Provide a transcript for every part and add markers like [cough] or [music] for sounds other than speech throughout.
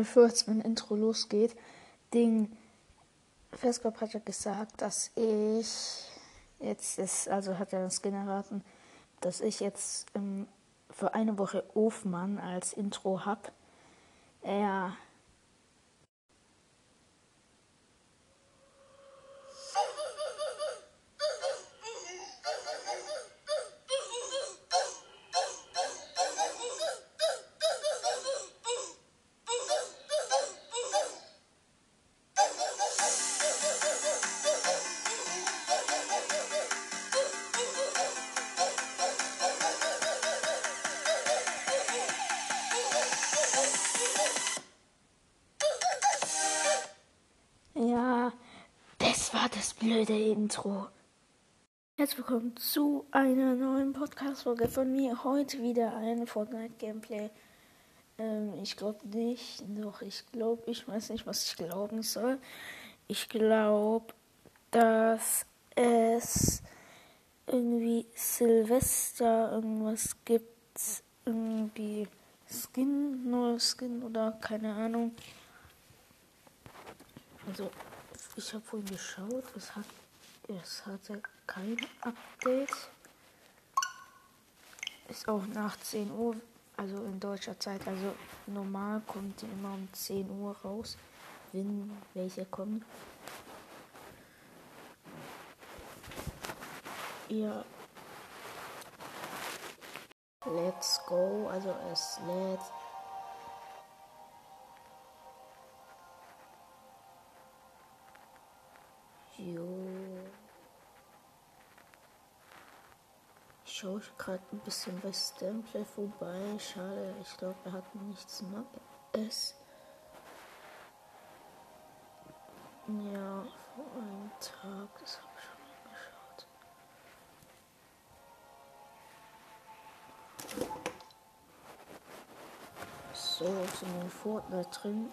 bevor jetzt mein Intro losgeht, Ding, Festkorb hat ja gesagt, dass ich jetzt ist, also hat er das generaten, dass ich jetzt ähm, für eine Woche Ofmann als Intro hab. Ja, Intro. Herzlich willkommen zu einer neuen Podcast-Folge von mir. Heute wieder ein Fortnite-Gameplay. Ähm, ich glaube nicht, doch ich glaube, ich weiß nicht, was ich glauben soll. Ich glaube, dass es irgendwie Silvester irgendwas gibt. Irgendwie Skin, neuer Skin oder keine Ahnung. Also, ich habe vorhin geschaut, es, hat, es hatte kein Update. Ist auch nach 10 Uhr, also in deutscher Zeit. Also normal kommt die immer um 10 Uhr raus, wenn welche kommen. Ja. Let's go, also es lädt. Ich gerade ein bisschen bei Stamplay vorbei. Schade, ich glaube, er hat nichts Neues. Ja, vor einem Tag, das habe ich schon angeschaut. So, sind wir in Fortnite drin.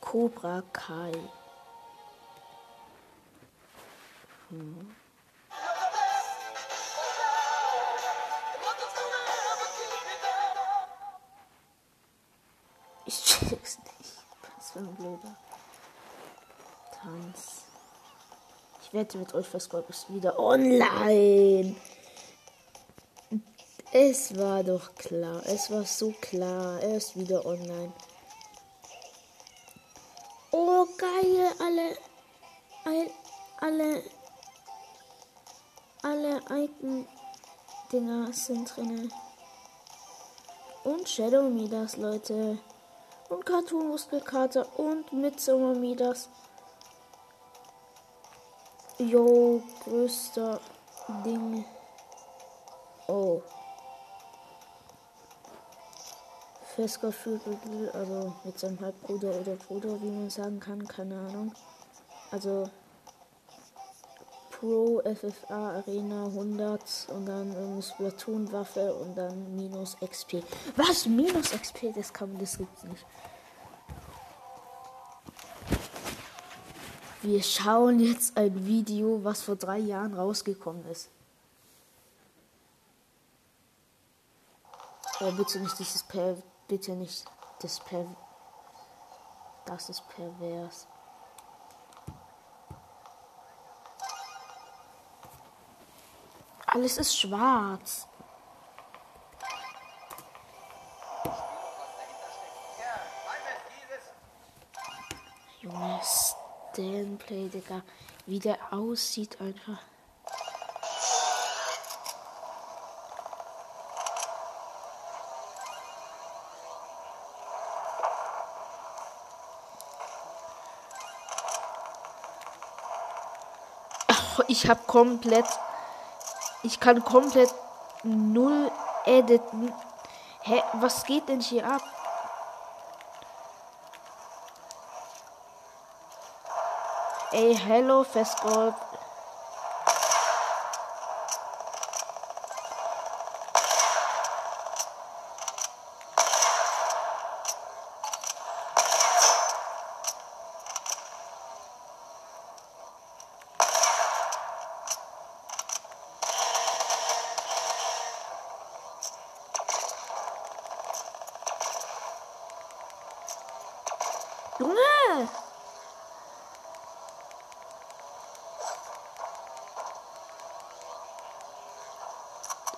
Cobra Kai. Hm. Ich nicht. Was für ein blöder Tanz. Ich wette mit euch, Festgold ist wieder online. Es war doch klar. Es war so klar. Er ist wieder online. Oh, geil. Alle. All, alle. Alle Icon-Dinger sind drin. Und Shadow Midas, Leute. Und Cartoon Muskelkater und Midsummer Midas. Jo, größter Ding. Oh. Fesker also mit seinem Halbbruder oder Bruder, wie man sagen kann, keine Ahnung. Also Pro FFA Arena 100 und dann ähm, Splatoon Waffe und dann minus XP. Was? Minus XP? Das kann das gibt's nicht. Wir schauen jetzt ein Video, was vor drei Jahren rausgekommen ist. Oh, bitte nicht dieses per. Bitte nicht das per. Das ist pervers. Alles ist schwarz. Junge, Stanplay, Digga. Wie der aussieht einfach. Ach, ich hab komplett ich kann komplett null editen. Hä, was geht denn hier ab? Ey, hello, Festgold.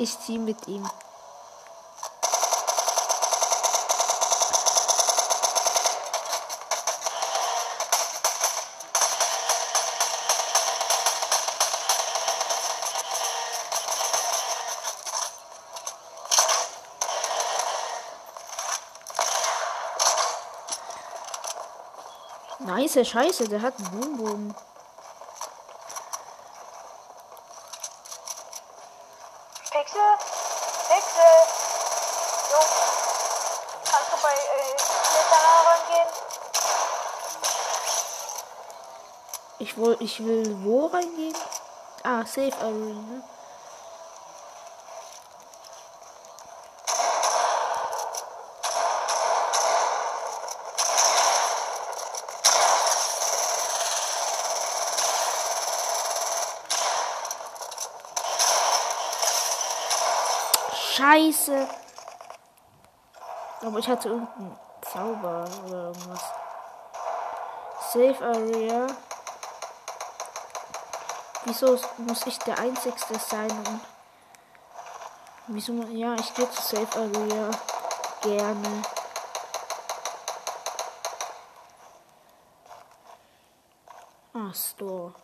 Ich zieh mit ihm. Nice, scheiße, der hat einen Boombogen. Ich, woll, ich will wo reingehen? Ah, Safe Area, ne? Scheiße. Aber ich hatte irgendeinen Zauber oder irgendwas. Safe Area. Wieso muss ich der Einzigste sein? Und wieso? Ja, ich gehe zu Safe Area. Gerne. Ah, Store.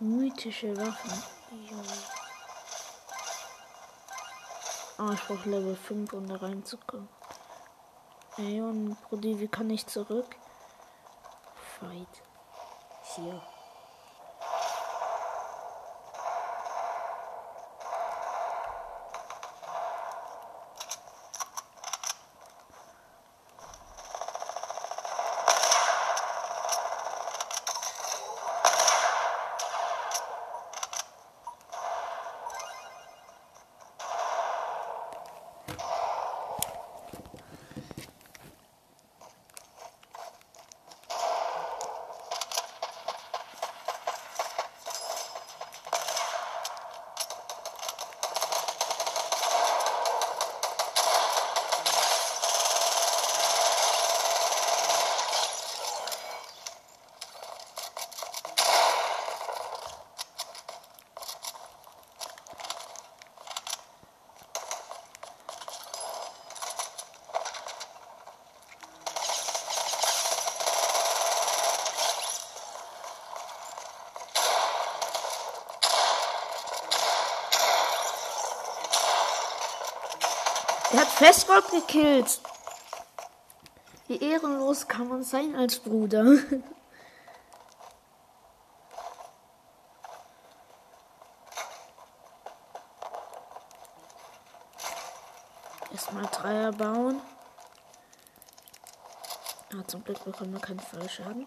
Mythische Waffen. Jo. Ah, ich brauche Level 5, um da reinzukommen. Ey, und Brudi, wie kann ich zurück? Fight. Hier. Festgold gekillt. Wie ehrenlos kann man sein als Bruder? [laughs] Erstmal Dreier bauen. Ah, zum Glück bekommen wir keinen Fallschaden.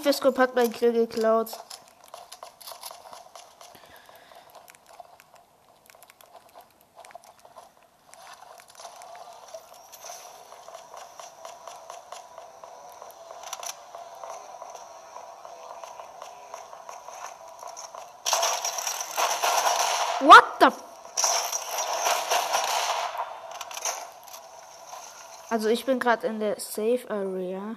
Fiskop hat mein Kill geklaut. Also ich bin gerade in der Safe Area.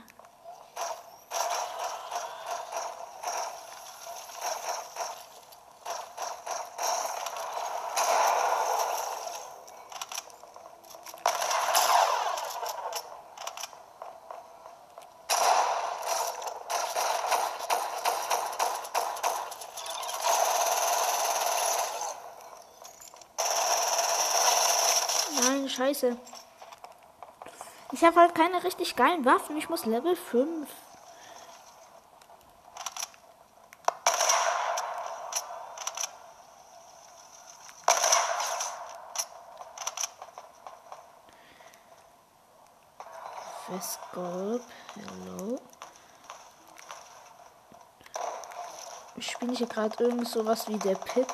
Nein, scheiße. Ich habe halt keine richtig geilen Waffen. Ich muss Level 5. Westgolb. Hello. Ich spiele hier gerade irgend sowas wie der Pit.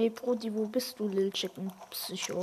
Oh. Ey, Brody, wo bist du, Lil Chicken Psycho?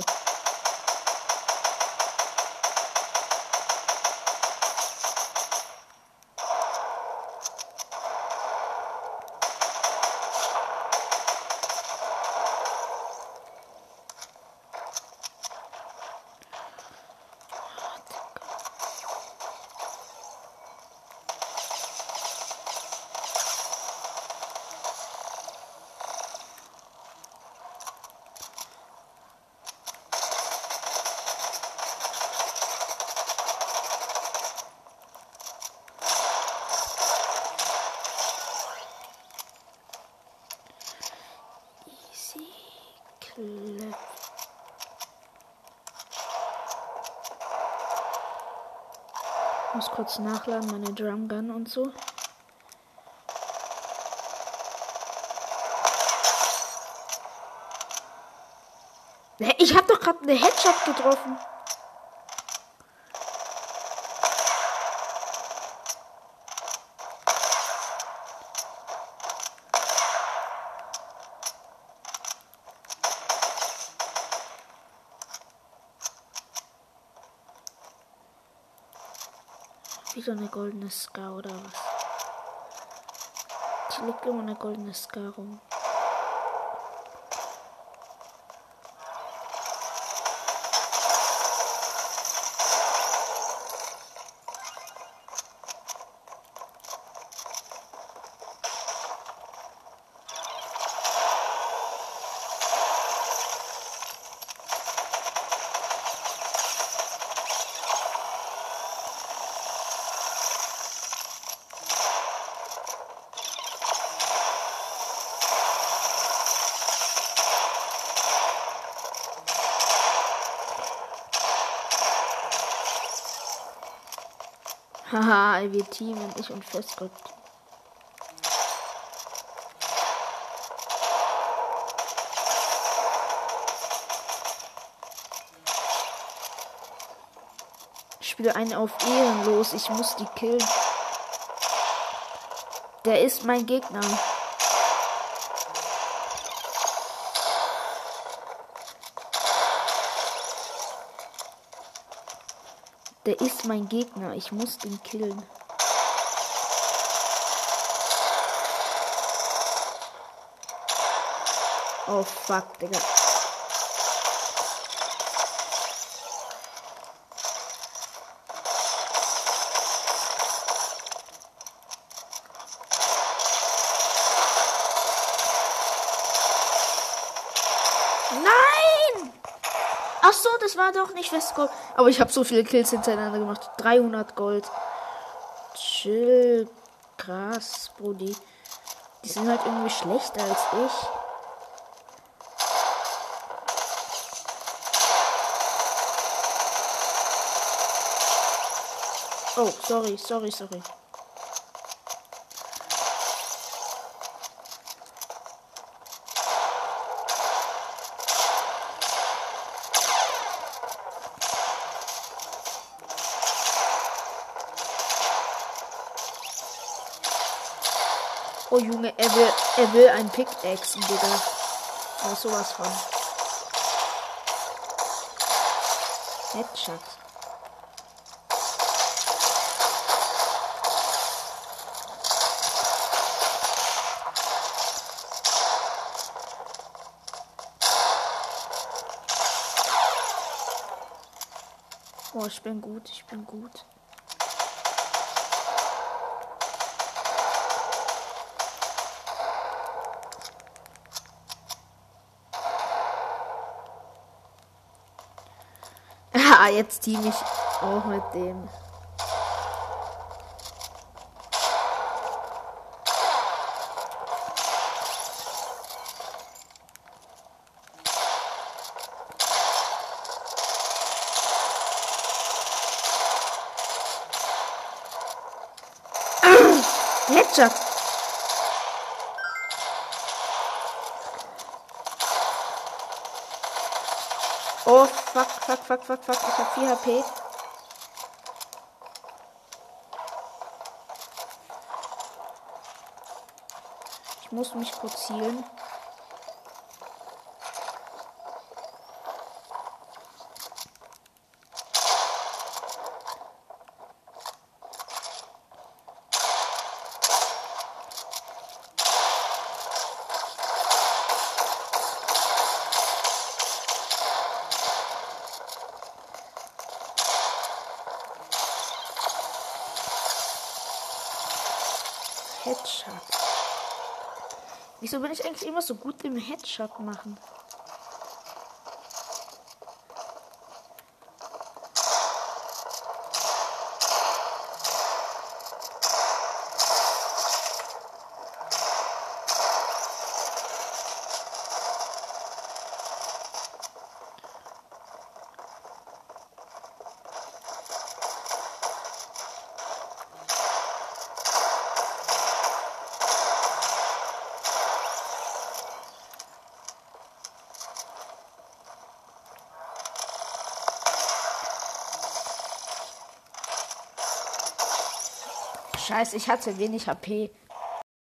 Muss kurz nachladen, meine Drum Gun und so. Ich hab doch gerade eine Headshot getroffen. Goldene Scar oder was? Hier liegt immer eine goldene Scar rum. Haha, wir teamen, ich und Festgott. Ich spiele einen auf ehrenlos, ich muss die killen. Der ist mein Gegner. Der ist mein Gegner. Ich muss den killen. Oh fuck, Digga. Nein! Ach so, das war doch nicht Westgold. Aber ich habe so viele Kills hintereinander gemacht. 300 Gold. Chill. Krass, Brudi. Die sind halt irgendwie schlechter als ich. Oh, sorry, sorry, sorry. Oh Junge, er will, er will ein Pickaxe, Digga. Oh, sowas von. Headshot. Oh, ich bin gut, ich bin gut. Jetzt team ich auch mit dem. Headshot. Fuck, fuck, fuck, fuck. Ich hab 4 HP. Ich muss mich kurz healen. Headshot. Wieso bin ich eigentlich immer so gut im Headshot machen? Scheiße, ich hatte wenig HP.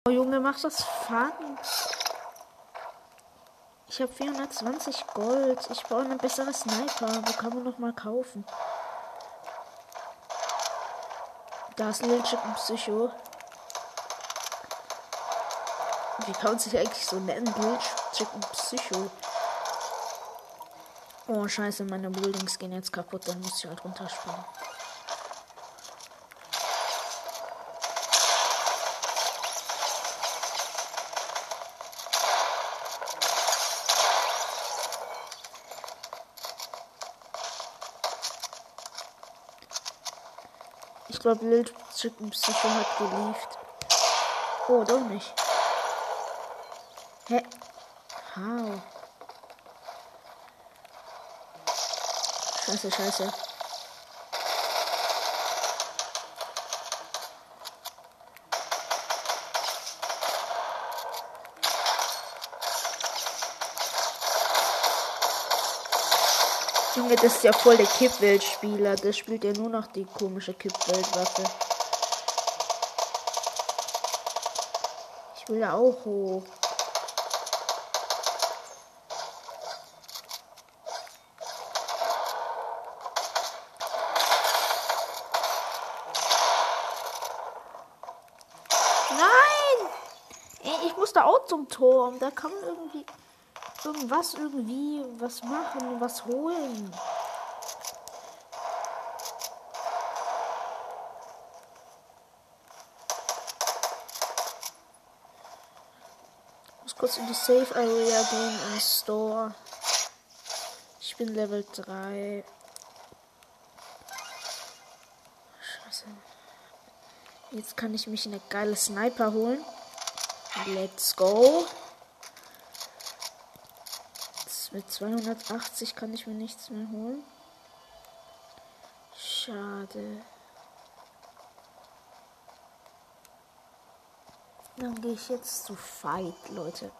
Oh Junge, mach das Fun. Ich habe 420 Gold. Ich brauche eine bessere Sniper. Wo kann man noch mal kaufen? Da ist Lil Chicken Psycho. Wie kann man sich eigentlich so nennen? Lil Chicken Psycho. Oh, scheiße, meine Buildings gehen jetzt kaputt. Dann muss ich halt runterspringen. Glaube, Lil Psycho hat gelieft. Oh, doch nicht. Hä? How? Scheiße, scheiße. Das ist ja voll der Kippweltspieler. Der spielt ja nur noch die komische Kippweltwaffe. Ich will da auch hoch. Nein! Ey, ich muss da auch zum Turm. Da kann man irgendwie irgendwas irgendwie was machen, was holen. Muss kurz in die Safe Area gehen im Store. Ich bin Level 3. Scheiße. Jetzt kann ich mich eine geile Sniper holen. Let's go. Mit 280 kann ich mir nichts mehr holen. Schade. Dann gehe ich jetzt zu Fight, Leute.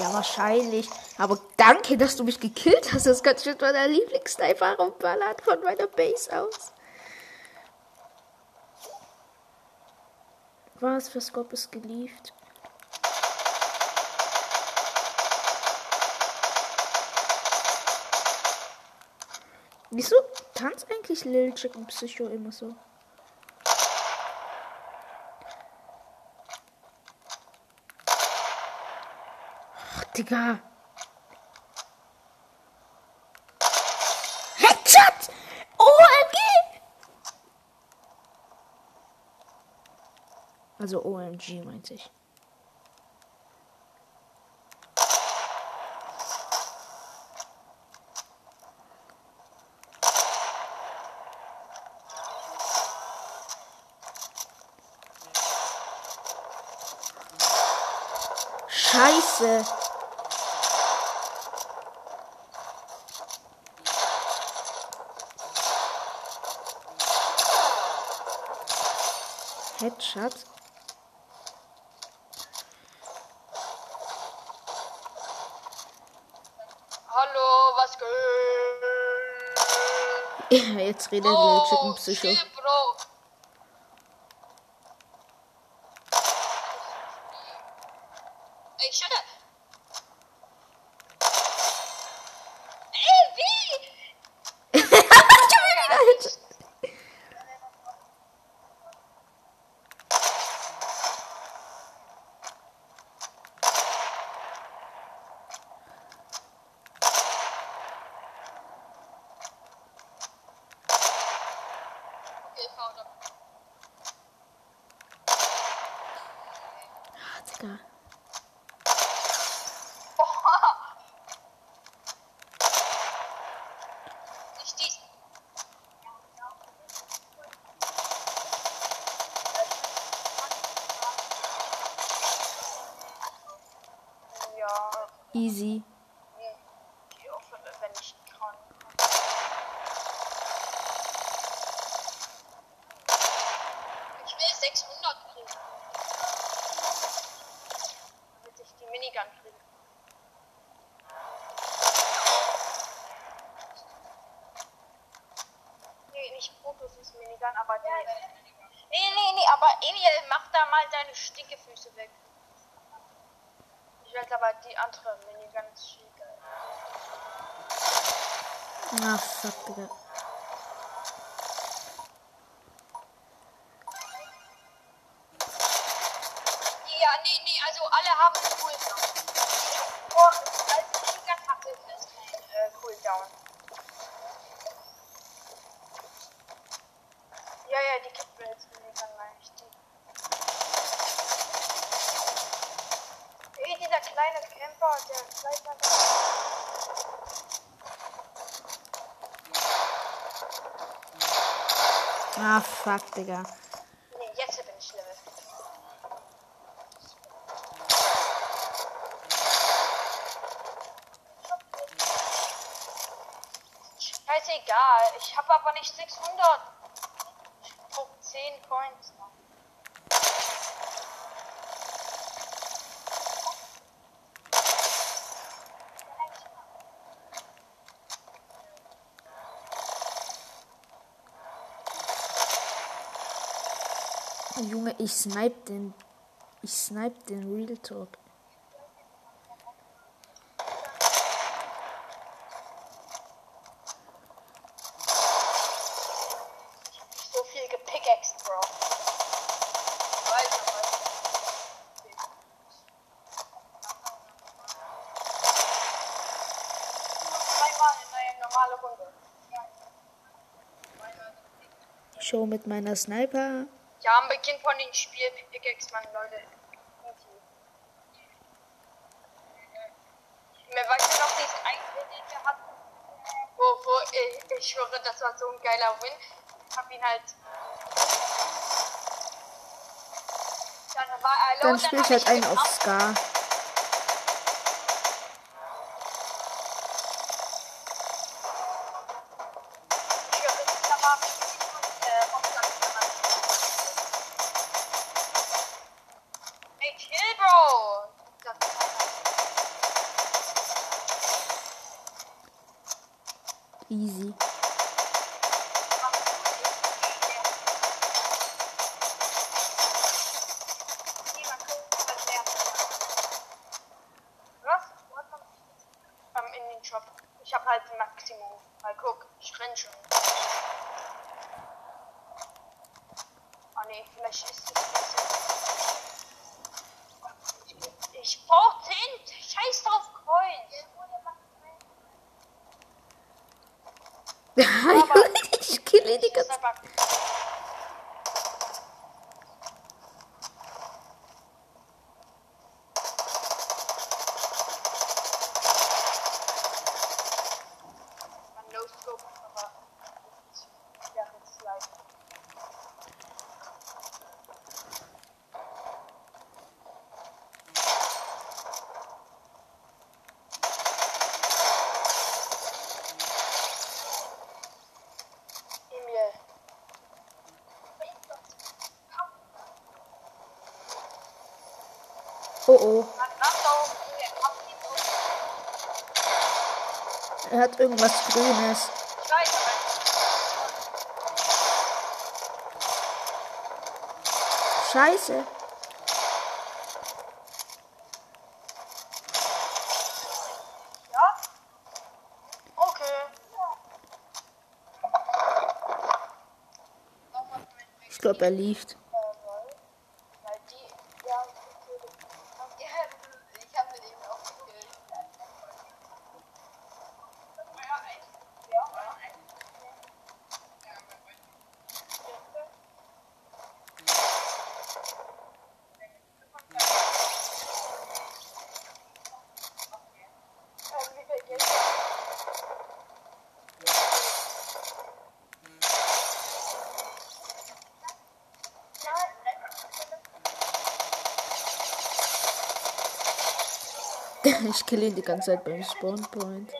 Ja, wahrscheinlich. Aber danke, dass du mich gekillt hast. Das kann ich mit meiner Lieblingssniper rumballern von meiner Base aus. Was für Skop ist geliefert? Wieso tanzt eigentlich Lil Chicken Psycho immer so? Ach, Digga. Headshot! OMG! Also OMG meinte ich. Scheiße. Headshot. Hallo, was geht? Ja, [laughs] jetzt redet der Chicken Psycho. shit, Bro. Ey, shut up. Ey, wie? Okay, found him. Ah, Digga. Nicht diesen. Ja, Easy. ich hoffe, wenn ich kann. Ich will 600 kriegen. Damit ich die Minigun kriege. Nee, nicht Protos ist Minigun, aber die. Nee, nee, nee, aber Emil, mach da mal deine Stinkefüße weg. Will aber die andere Minigun viel geil. Ah, fuck, Digga. Fuck, Digga. Nee, jetzt bin ich Level. Scheißegal, ich habe aber nicht 600. Ich brauche 10 Coins Junge, ich snipe den. Ich snipe den Real Talk. Show mit meiner Sniper. Ja, am Beginn von dem Spiel Pickaxe, Mann, Leute. Mir weiß ich noch diesen einen, den wir hatten, wo, wo ich, ich schwöre, das war so ein geiler Win. Ich hab ihn halt. Dann war er Dann alone, spiel ich hab halt einen auf Scar. Ey, chill, Bro! Das Easy. oh. Er hat irgendwas Grünes. Scheiße. Ich glaube, er liegt. ich kill ihn die ganze Zeit beim Spawnpoint.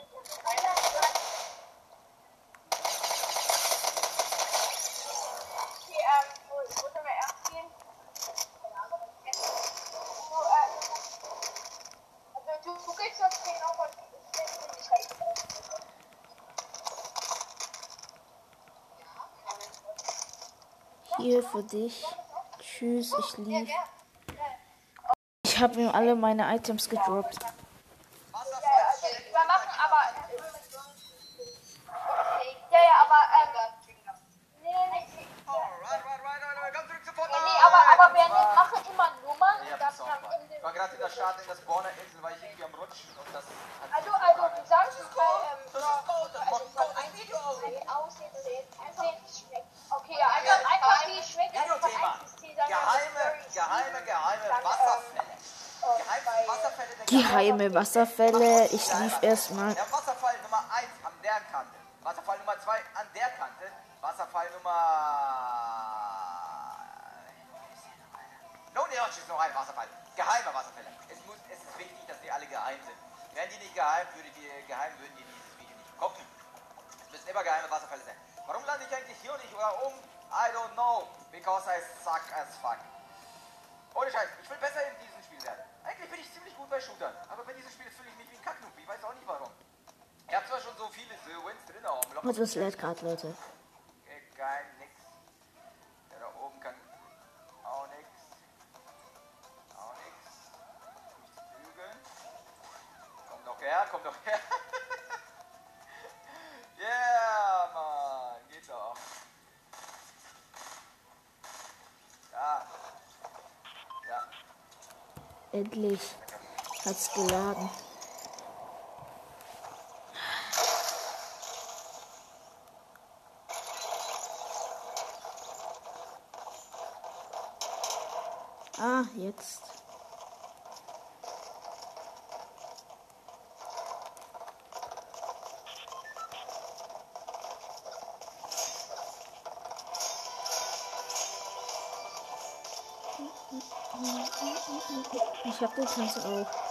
Hier für dich. Tschüss, ich liebe. Ich habe ihm alle meine Items gedroppt. geheime Wasserfälle. Ich lief erstmal auf das Red gerade, Leute. Egal, nix. Der da oben kann auch nix. Auch nix. Bügeln. Komm doch her, komm doch her. [laughs] yeah, Mann. Geht doch. Da. Da. Endlich hat's geladen. Ah, jetzt. Ich hab den Tanz auch.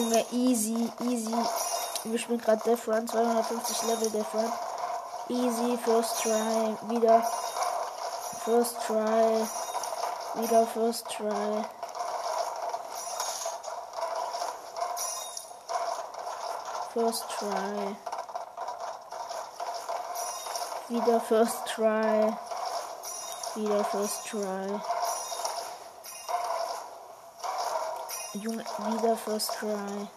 Junge, easy, easy. Wir spielen gerade Death Run, 250 Level Death Run. Easy, first try, wieder. First try, wieder first try. First try. Wieder first try. Wieder first try. Junge, wieder First Try.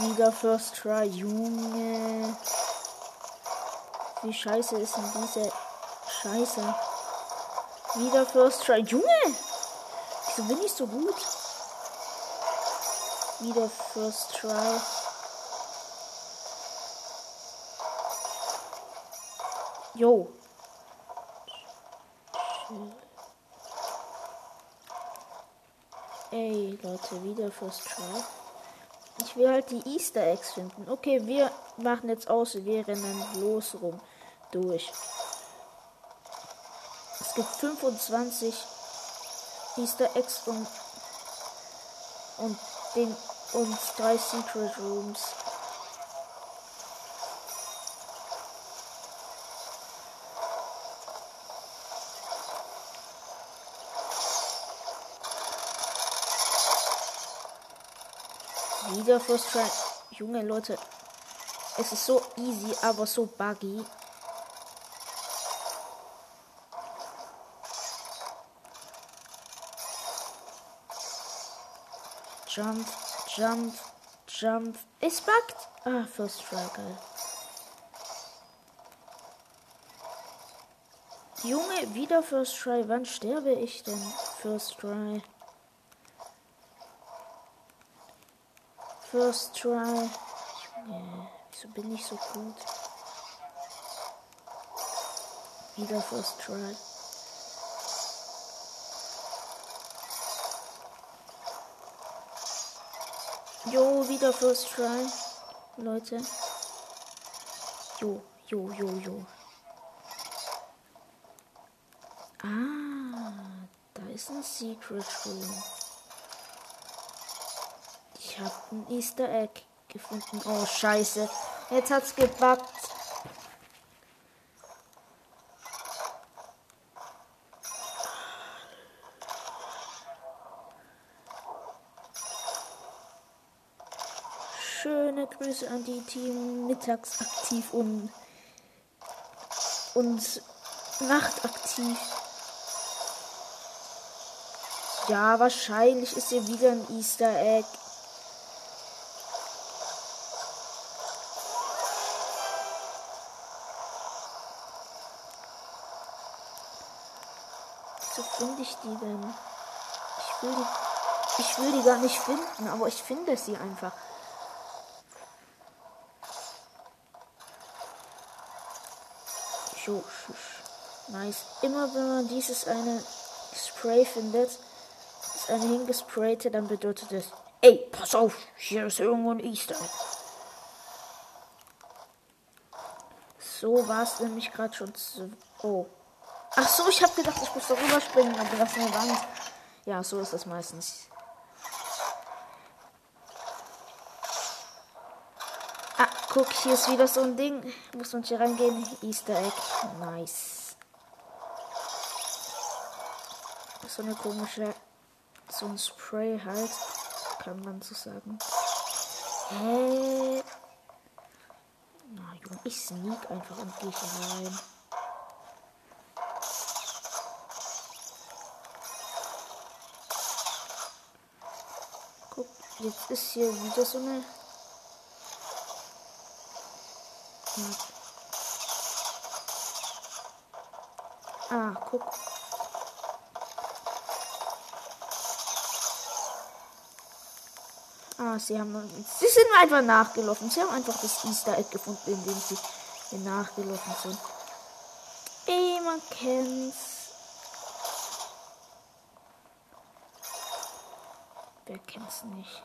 Wieder First Try, Junge. Wie scheiße ist denn diese Scheiße? Wieder First Try, Junge. Wieso bin ich so gut? Wieder First Try. Jo. Ey, Leute, wieder First Try. Ich will halt die Easter Eggs finden. Okay, wir machen jetzt aus, wir rennen los rum. Durch. Es gibt 25 Easter Eggs und, und, den, und drei Secret Rooms. Wieder First Try. Junge Leute, es ist so easy, aber so buggy. Jump, jump, jump. Es buggt. Ah, First Try, geil. Junge, wieder First Try. Wann sterbe ich denn? First Try. First Try. Wieso bin ich so gut? Wieder First Try. Jo, wieder First Try. Leute. Jo, jo, jo, jo. Ah, da ist ein Secret Room. Ich habe ein Easter Egg gefunden. Oh, scheiße. Jetzt hat's gebackt. Schöne Grüße an die Team mittagsaktiv und und nachtaktiv. Ja, wahrscheinlich ist hier wieder ein Easter Egg. Finde ich die denn? Ich will die, ich will die gar nicht finden, aber ich finde sie einfach. So, nice. Immer wenn man dieses eine Spray findet, das eine hingesprayte, dann bedeutet es, ey, pass auf, hier ist irgendwo ein Easter. So war es nämlich gerade schon. Oh. Ach so, ich habe gedacht, ich muss darüber springen, aber das ist eine Wand. Ja, so ist das meistens. Ah, guck, hier ist wieder so ein Ding. Muss man hier reingehen. Easter Egg. Nice. So eine komische. So ein Spray halt. Kann man so sagen. Hä? Na, Junge, ich sneak einfach und gehe hier rein. Guck, jetzt ist hier wieder so eine Ah, guck. Ah, sie haben. Sie sind einfach nachgelaufen. Sie haben einfach das Easter Egg gefunden, indem sie hier nachgelaufen sind. Ey, man kennt's. Wer kennt's nicht?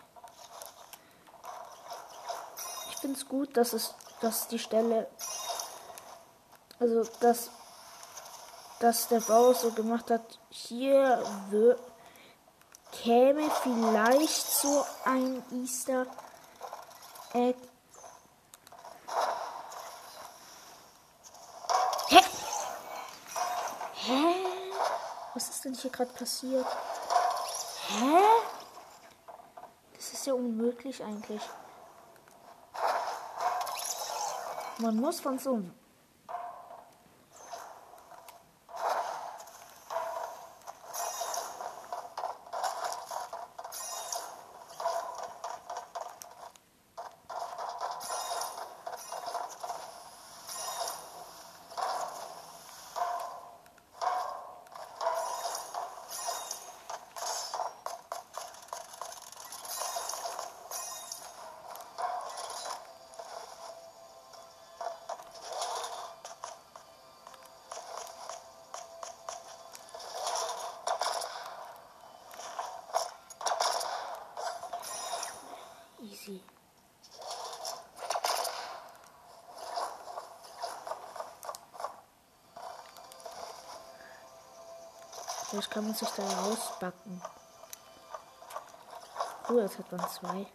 Ich find's gut, dass es, dass die Stelle, also dass, dass der Bauer so gemacht hat. Hier wird käme vielleicht so ein Easter Egg. Hä? Hä? Was ist denn hier gerade passiert? Hä? Ist ja unmöglich eigentlich. Man muss von so einem Vielleicht kann man sich da rausbacken. Oh, jetzt hat man zwei.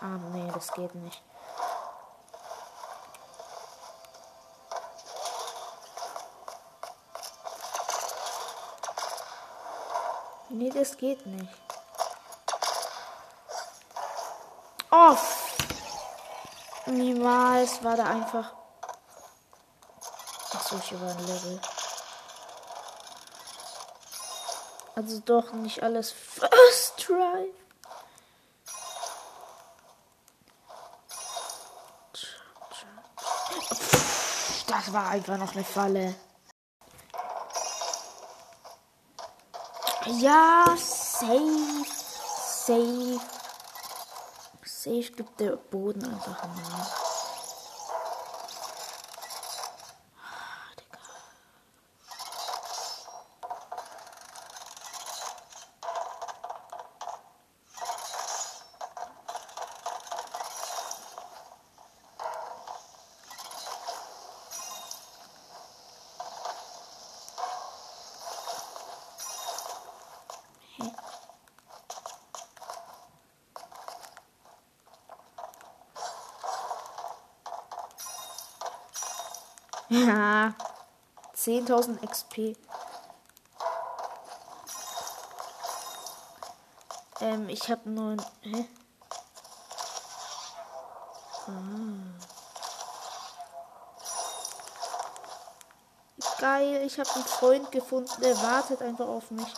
Ah, nee, das geht nicht. Nee, das geht nicht. Oh! Niemals war da einfach. Hier war ein Level. Also doch nicht alles First Try. Das war einfach noch eine Falle. Ja, safe. Safe. Safe gibt der Boden einfach einen. Ja. 10.000 XP. Ähm, ich habe nur. Hä? Ah. Geil, ich habe einen Freund gefunden, der wartet einfach auf mich.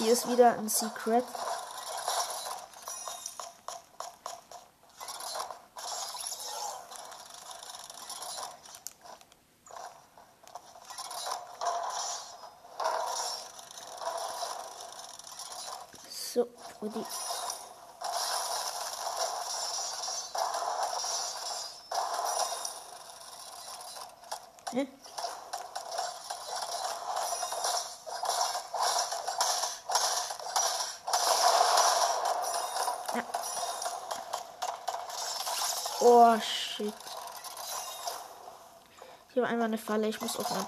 Hier ist wieder ein Secret. So, Brudi. Hä? Einmal eine Falle, ich muss auf einen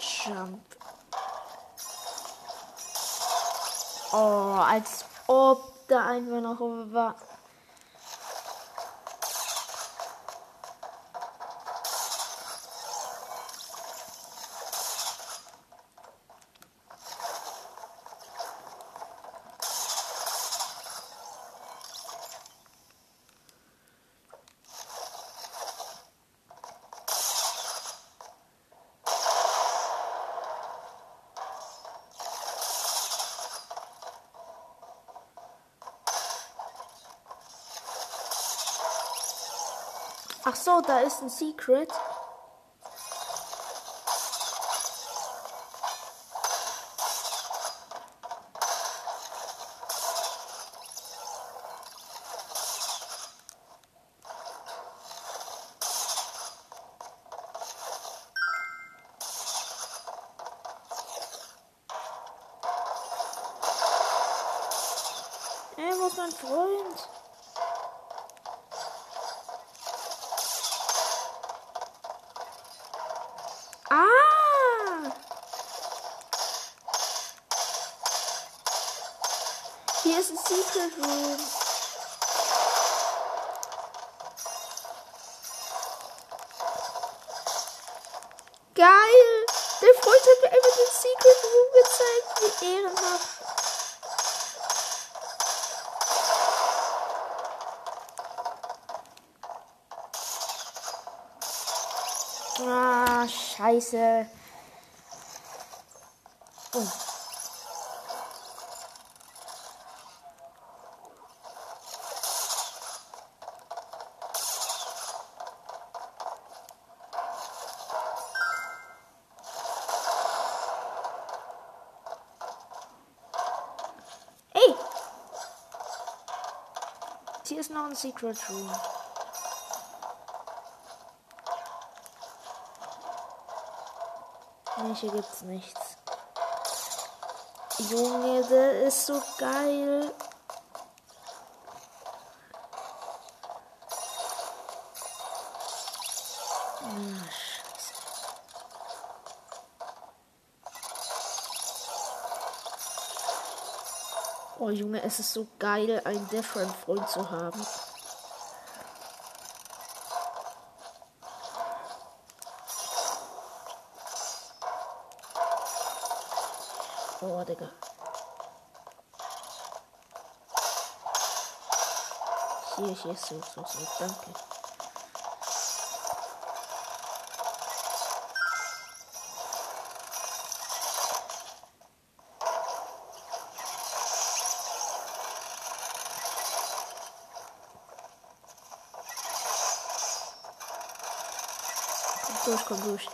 Jump. Oh, als ob da einfach noch war. Ach so, da ist ein Secret. Ey, wo ist mein Freund? Secret Room. Geil! Der Freund hat mir einfach den Secret Room gezeigt. Wie ehrenhaft. Ah, scheiße. Secret Room. Nee, hier gibt's nichts. Junge, der ist so geil. Junge, es ist so geil, einen Different-Freund zu haben. Oh, Digga. Hier, hier, so, so, so, danke. Komm durch.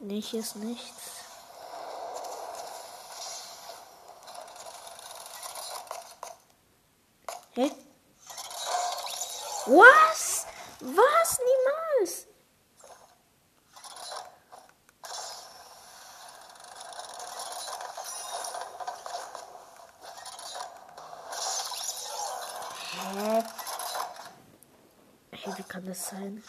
Nee, hier ist nichts. Hä? Was? Was? Niemals! Hä? Hey, wie kann das sein?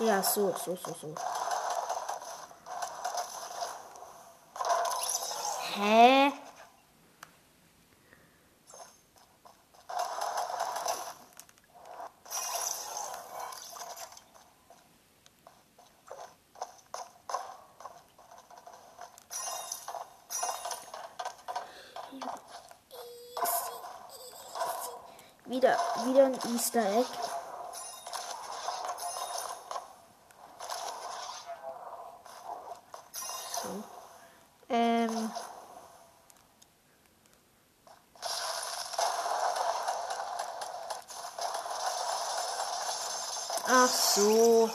Ja, so, so, so, so. Hä? Wieder ein Easter Egg. So. Ähm. Ach so.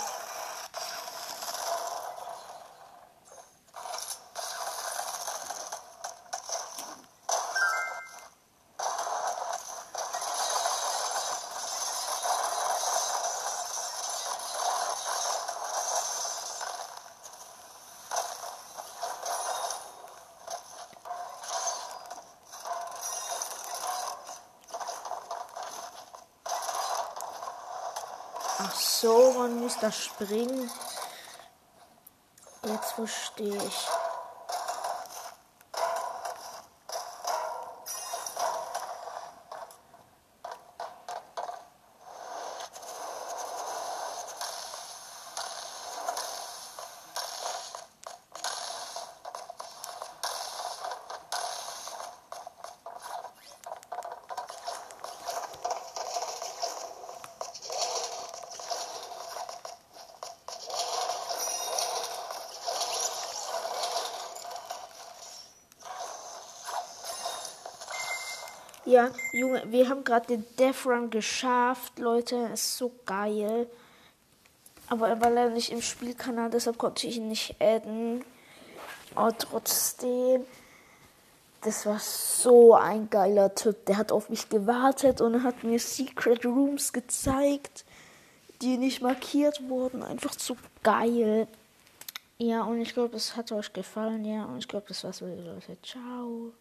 Man muss da springen. Jetzt verstehe ich. Ja, Junge, wir haben gerade den Death Run geschafft, Leute. Ist so geil. Aber er war leider nicht im Spielkanal, deshalb konnte ich ihn nicht adden. Aber trotzdem, das war so ein geiler Typ. Der hat auf mich gewartet und hat mir Secret Rooms gezeigt, die nicht markiert wurden. Einfach so geil. Ja, und ich glaube, es hat euch gefallen. Ja, und ich glaube, das war's, Leute. Ciao.